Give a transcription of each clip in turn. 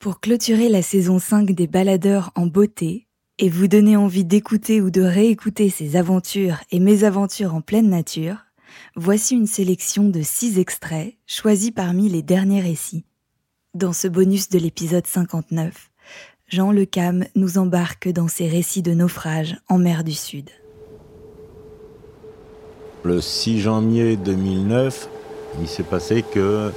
Pour clôturer la saison 5 des baladeurs en beauté et vous donner envie d'écouter ou de réécouter ces aventures et mésaventures en pleine nature, voici une sélection de 6 extraits choisis parmi les derniers récits. Dans ce bonus de l'épisode 59, Jean Le Cam nous embarque dans ses récits de naufrage en mer du Sud. Le 6 janvier 2009, il s'est passé que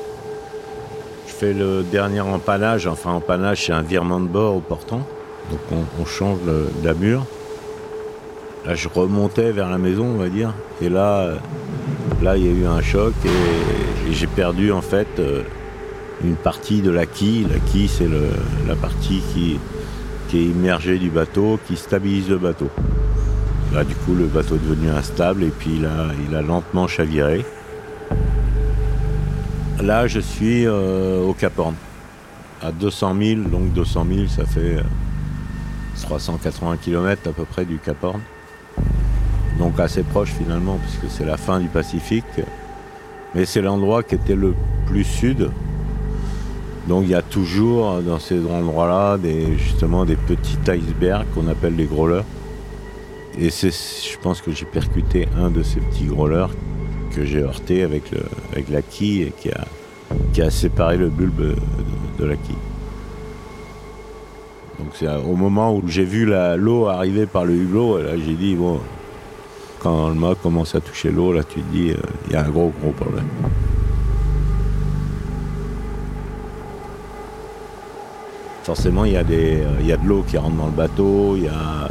je fais le dernier empannage. Enfin, empannage, c'est un virement de bord au portant. Donc, on, change la mur. Là, je remontais vers la maison, on va dire. Et là, là, il y a eu un choc et, j'ai perdu en fait euh, une partie de la quille. La quille, c'est la partie qui, est immergée du bateau, qui stabilise le bateau. Là, du coup, le bateau est devenu instable et puis il a lentement chaviré. Là, je suis euh, au Cap Horn, à 200 000. Donc 200 000, ça fait 380 euh, km à peu près du Cap Horn. Donc assez proche finalement, puisque c'est la fin du Pacifique. Mais c'est l'endroit qui était le plus sud. Donc il y a toujours dans ces endroits-là des, justement des petits icebergs qu'on appelle des growlers. Et c'est, je pense que j'ai percuté un de ces petits growlers que j'ai heurté avec, avec la quille et qui a, qui a séparé le bulbe de, la quille. Donc c'est au moment où j'ai vu l'eau arriver par le hublot, là j'ai dit bon, quand le mât commence à toucher l'eau, là tu te dis euh, il y a un gros gros problème. Forcément il y, a des, il y a de l'eau qui rentre dans le bateau, il y a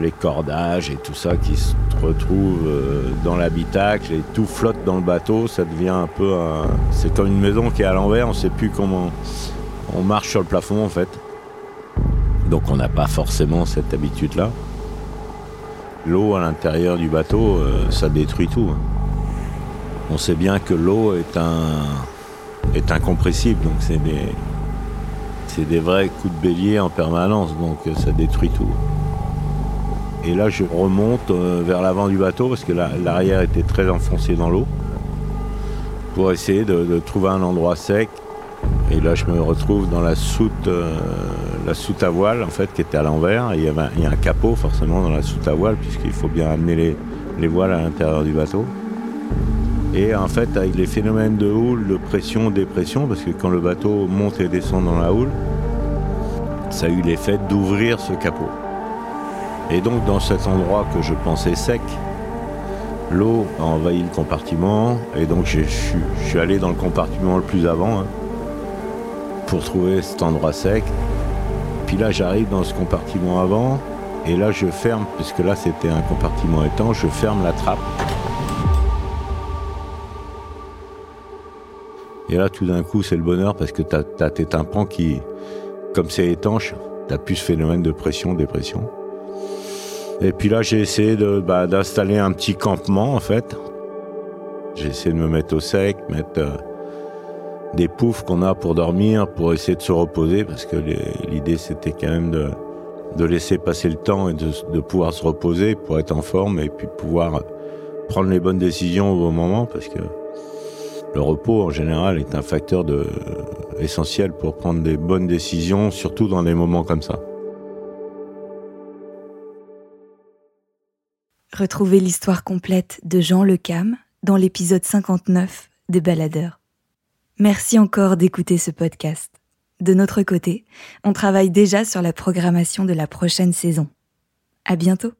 les cordages et tout ça qui se retrouve euh, dans l'habitacle et tout flotte dans le bateau, ça devient un peu un... C'est comme une maison qui est à l'envers, on ne sait plus comment on marche sur le plafond en fait. Donc on n'a pas forcément cette habitude-là. L'eau à l'intérieur du bateau, euh, ça détruit tout. Hein. On sait bien que l'eau est un est incompressible, donc c'est des c'est des vrais coups de bélier en permanence, donc ça détruit tout. Et là, je remonte euh, vers l'avant du bateau parce que l'arrière était très enfoncé dans l'eau pour essayer de, trouver un endroit sec. Et là, je me retrouve dans la soute, euh, la soute à voile en fait, qui était à l'envers. Il, y a un capot forcément dans la soute à voile puisqu'il faut bien amener les, voiles à l'intérieur du bateau. Et en fait, avec les phénomènes de houle, de pression, dépression, parce que quand le bateau monte et descend dans la houle, ça a eu l'effet d'ouvrir ce capot. Et donc dans cet endroit que je pensais sec, l'eau a envahi le compartiment et donc je suis allé dans le compartiment le plus avant hein, pour trouver cet endroit sec. Puis là j'arrive dans ce compartiment avant et là je ferme, puisque là c'était un compartiment étanche, je ferme la trappe. Et là tout d'un coup c'est le bonheur parce que tu tes tympans qui, comme c'est étanche, tu plus ce phénomène de pression, dépression. Et puis là, j'ai essayé bah, d'installer un petit campement, en fait. J'ai essayé de me mettre au sec, mettre euh, des poufs qu'on a pour dormir, pour essayer de se reposer, parce que l'idée, c'était quand même de, laisser passer le temps et de, pouvoir se reposer pour être en forme et puis pouvoir prendre les bonnes décisions au bon moment, parce que le repos, en général, est un facteur essentiel pour prendre des bonnes décisions, surtout dans des moments comme ça. Retrouvez l'histoire complète de Jean Le Cam dans l'épisode 59 des Baladeurs. Merci encore d'écouter ce podcast. De notre côté, on travaille déjà sur la programmation de la prochaine saison. À bientôt!